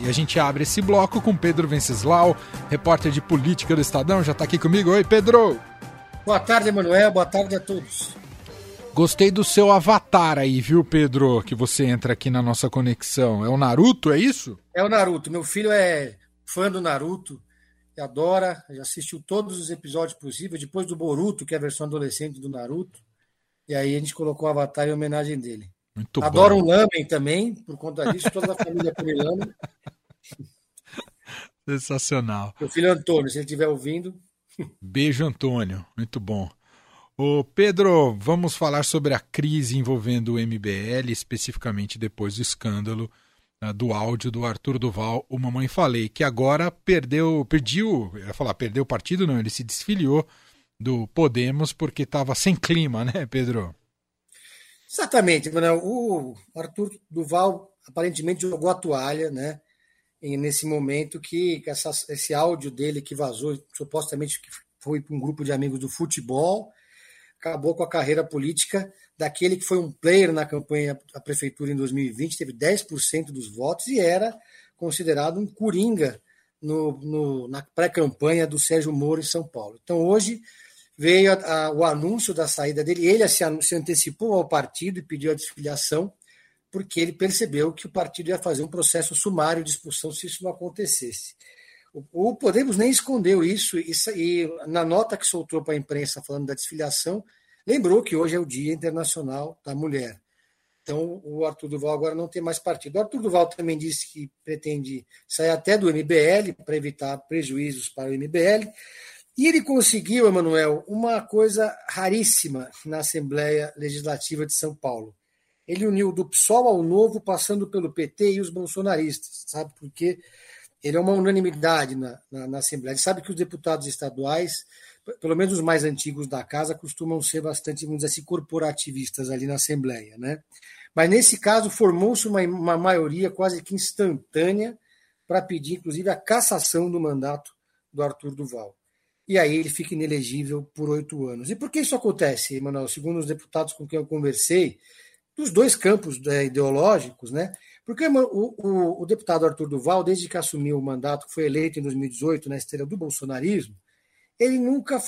E a gente abre esse bloco com Pedro Venceslau, repórter de política do Estadão, já está aqui comigo. Oi, Pedro! Boa tarde, Emanuel. Boa tarde a todos. Gostei do seu avatar aí, viu, Pedro? Que você entra aqui na nossa conexão. É o Naruto, é isso? É o Naruto. Meu filho é fã do Naruto, adora, já assistiu todos os episódios possíveis, depois do Boruto, que é a versão adolescente do Naruto. E aí a gente colocou o avatar em homenagem dele. Muito Adoro bom. um lamen também, por conta disso, toda a família come lamen. Sensacional. Meu filho Antônio, se ele estiver ouvindo. Beijo, Antônio. Muito bom. Ô Pedro, vamos falar sobre a crise envolvendo o MBL, especificamente depois do escândalo uh, do áudio do Arthur Duval, o Mamãe Falei, que agora perdeu, eu ia falar, perdeu o partido, não, ele se desfiliou do Podemos porque estava sem clima, né, Pedro? Exatamente, Manuel. O Arthur Duval aparentemente jogou a toalha, né? nesse momento que, que essa, esse áudio dele que vazou, supostamente que foi para um grupo de amigos do futebol, acabou com a carreira política daquele que foi um player na campanha à prefeitura em 2020, teve 10% dos votos e era considerado um coringa no, no, na pré-campanha do Sérgio Moro em São Paulo. Então, hoje veio a, a, o anúncio da saída dele, ele se, se antecipou ao partido e pediu a desfiliação, porque ele percebeu que o partido ia fazer um processo sumário de expulsão se isso não acontecesse. O, Podemos nem escondeu isso, e, e na nota que soltou para a imprensa falando da desfiliação, lembrou que hoje é o Dia Internacional da Mulher. Então, o Arthur Duval agora não tem mais partido. O Arthur Duval também disse que pretende sair até do MBL para evitar prejuízos para o MBL. E ele conseguiu, Emanuel, uma coisa raríssima na Assembleia Legislativa de São Paulo. Ele uniu do PSOL ao Novo, passando pelo PT e os bolsonaristas, sabe? Porque ele é uma unanimidade na, na, na Assembleia. Ele sabe que os deputados estaduais, pelo menos os mais antigos da casa, costumam ser bastante, vamos dizer assim, corporativistas ali na Assembleia. Né? Mas nesse caso formou-se uma, uma maioria quase que instantânea para pedir, inclusive, a cassação do mandato do Arthur Duval. E aí ele fica inelegível por oito anos. E por que isso acontece, Emanuel? Segundo os deputados com quem eu conversei, dos dois campos né, ideológicos, né? Porque o, o, o, deputado Arthur Duval, desde que assumiu o mandato, que foi eleito em 2018 na esteira do bolsonarismo, ele nunca,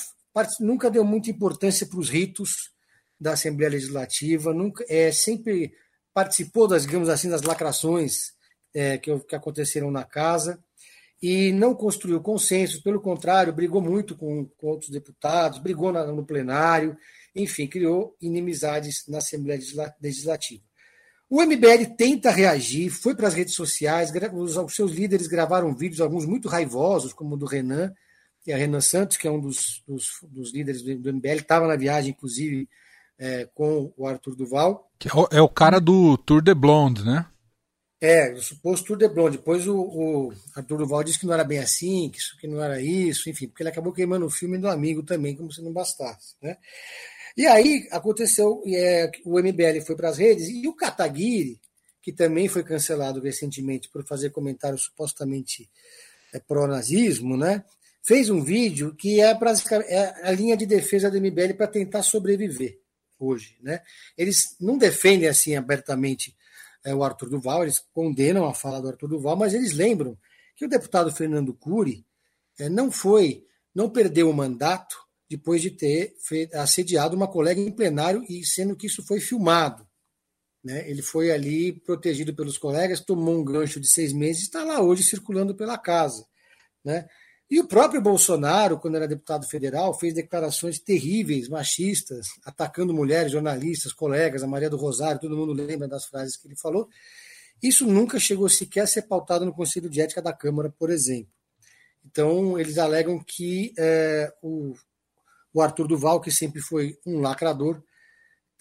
nunca deu muita importância para os ritos da Assembleia Legislativa, nunca, é, sempre participou das, digamos assim, das lacrações é, que, que aconteceram na casa e não construiu consensos, pelo contrário, brigou muito com, com outros deputados, brigou na, no plenário, enfim, criou inimizades na Assembleia Legislativa. O MBL tenta reagir, foi para as redes sociais, os, seus líderes gravaram vídeos, alguns muito raivosos, como o do Renan, e a Renan Santos, que é um dos, dos, dos líderes do, do MBL, estava na viagem, inclusive, é, com o Arthur Duval. Que é o, é o cara do Tour de Blonde, né? É, o suposto Tour de Blonde. Depois o, o, Arthur Duval disse que não era bem assim, que isso que não era isso, enfim, porque ele acabou queimando o filme do amigo também, como se não bastasse. Né? E aí aconteceu, é, o MBL foi para as redes, e o Kataguiri, que também foi cancelado recentemente por fazer comentários supostamente é, pró-nazismo, né? fez um vídeo que é, é a linha de defesa do MBL para tentar sobreviver hoje. Né? Eles não defendem assim abertamente é, o Arthur Duval, eles condenam a fala do Arthur Duval, mas eles lembram que o deputado Fernando Cury é, não foi, não perdeu o mandato depois de ter assediado uma colega em plenário e sendo que isso foi filmado. Né? Ele foi ali protegido pelos colegas, tomou um gancho de seis meses e está lá hoje circulando pela casa. Né? E o próprio Bolsonaro, quando era deputado federal, fez declarações terríveis, machistas, atacando mulheres, jornalistas, colegas, a Maria do Rosário, todo mundo lembra das frases que ele falou. Isso nunca chegou sequer a ser pautado no Conselho de Ética da Câmara, por exemplo. Então, eles alegam que é, o o Arthur Duval, que sempre foi um lacrador,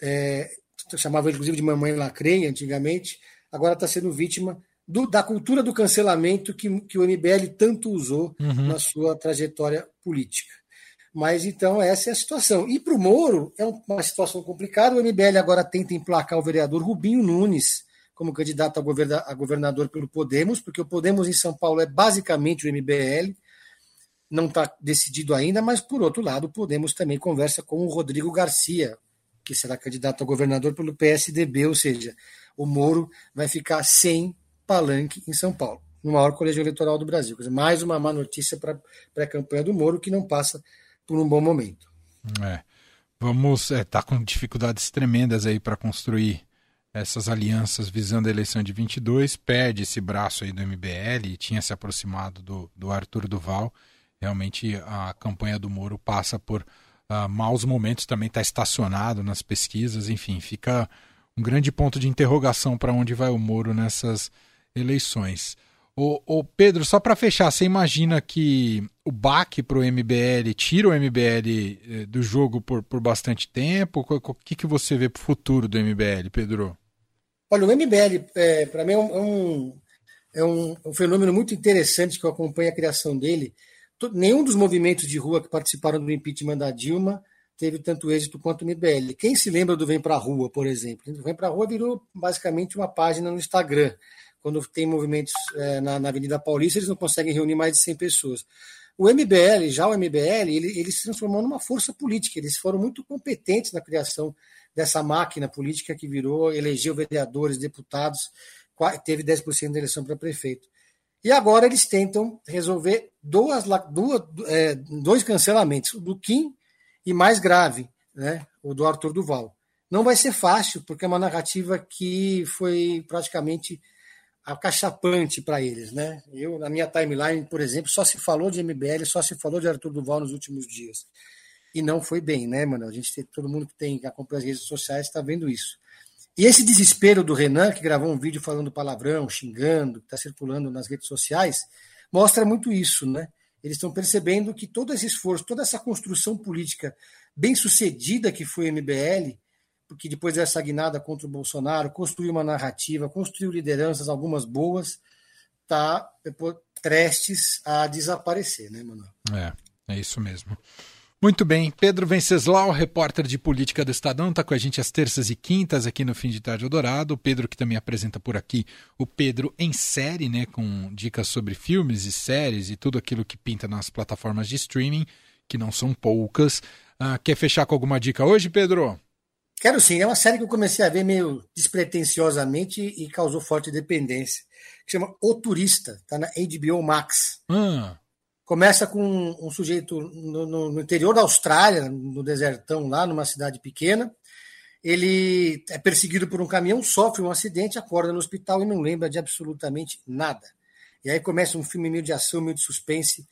é, chamava inclusive de mamãe lacreia antigamente, agora está sendo vítima do, da cultura do cancelamento que, que o MBL tanto usou uhum. na sua trajetória política. Mas então essa é a situação. E para o Moro é uma situação complicada. O MBL agora tenta emplacar o vereador Rubinho Nunes como candidato a governador pelo Podemos, porque o Podemos em São Paulo é basicamente o MBL não está decidido ainda, mas por outro lado, Podemos também conversa com o Rodrigo Garcia, que será candidato a governador pelo PSDB, ou seja, o Moro vai ficar sem palanque em São Paulo. no maior colégio eleitoral do Brasil. Dizer, mais uma má notícia para a campanha do Moro, que não passa por um bom momento. É. Vamos estar é, tá com dificuldades tremendas aí para construir essas alianças visando a eleição de 22, perde esse braço aí do MBL tinha se aproximado do, do Arthur Duval. Realmente a campanha do Moro passa por uh, maus momentos, também está estacionado nas pesquisas, enfim, fica um grande ponto de interrogação para onde vai o Moro nessas eleições. O, Pedro, só para fechar, você imagina que o baque para o MBL tira o MBL eh, do jogo por, por bastante tempo? O que, que você vê para o futuro do MBL, Pedro? Olha, o MBL, é, para mim, é, é um, é um, um, fenômeno muito interessante que eu acompanho a criação dele. Nenhum dos movimentos de rua que participaram do impeachment da Dilma teve tanto êxito quanto o MBL. Quem se lembra do Vem Pra Rua, por exemplo? O Vem Pra Rua virou basicamente uma página no Instagram quando tem movimentos é, na, na, Avenida Paulista, eles não conseguem reunir mais de 100 pessoas. O MBL, já o MBL, ele, ele se transformou numa força política, eles foram muito competentes na criação dessa máquina política que virou, elegeu vereadores, deputados, teve 10% da eleição para prefeito. E agora eles tentam resolver duas, duas, é, dois cancelamentos, o do Kim e mais grave, né, o do Arthur Duval. Não vai ser fácil, porque é uma narrativa que foi praticamente acachapante para eles, né? Eu, na minha timeline, por exemplo, só se falou de MBL, só se falou de Arthur Duval nos últimos dias. E não foi bem, né, mano? A gente tem, todo mundo que tem que acompanha as redes sociais está vendo isso. E esse desespero do Renan, que gravou um vídeo falando palavrão, xingando, que está circulando nas redes sociais, mostra muito isso, né? Eles estão percebendo que todo esse esforço, toda essa construção política bem sucedida que foi o MBL, porque depois dessa guinada contra o Bolsonaro, construiu uma narrativa, construiu lideranças, algumas boas, está prestes a desaparecer, né, Manuel? É, é isso mesmo. Muito bem, Pedro Venceslau, repórter de política do Estadão, está com a gente às terças e quintas aqui no Fim de Tarde Eldorado. O Pedro que também apresenta por aqui o Pedro em série, né, com dicas sobre filmes e séries e tudo aquilo que pinta nas plataformas de streaming, que não são poucas. Ah, quer fechar com alguma dica hoje, Pedro? Quero sim, é uma série que eu comecei a ver meio despretensiosamente e causou forte dependência. Que chama O Turista, tá na HBO Max. Hum. Começa com um, sujeito no, no, no, interior da Austrália, no desertão, lá numa cidade pequena. Ele é perseguido por um caminhão, sofre um acidente, acorda no hospital e não lembra de absolutamente nada. E aí começa um filme meio de ação, meio de suspense,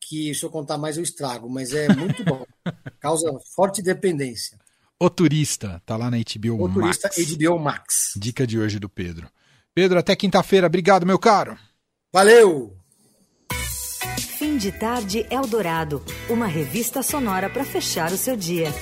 que se eu contar mais eu estrago, mas é muito bom. Causa forte dependência. O Turista, tá lá na HBO o Max. O Turista HBO Max. Dica de hoje do Pedro. Pedro, até quinta-feira. Obrigado, meu caro. Valeu! Fim de tarde Eldorado, uma revista sonora para fechar o seu dia.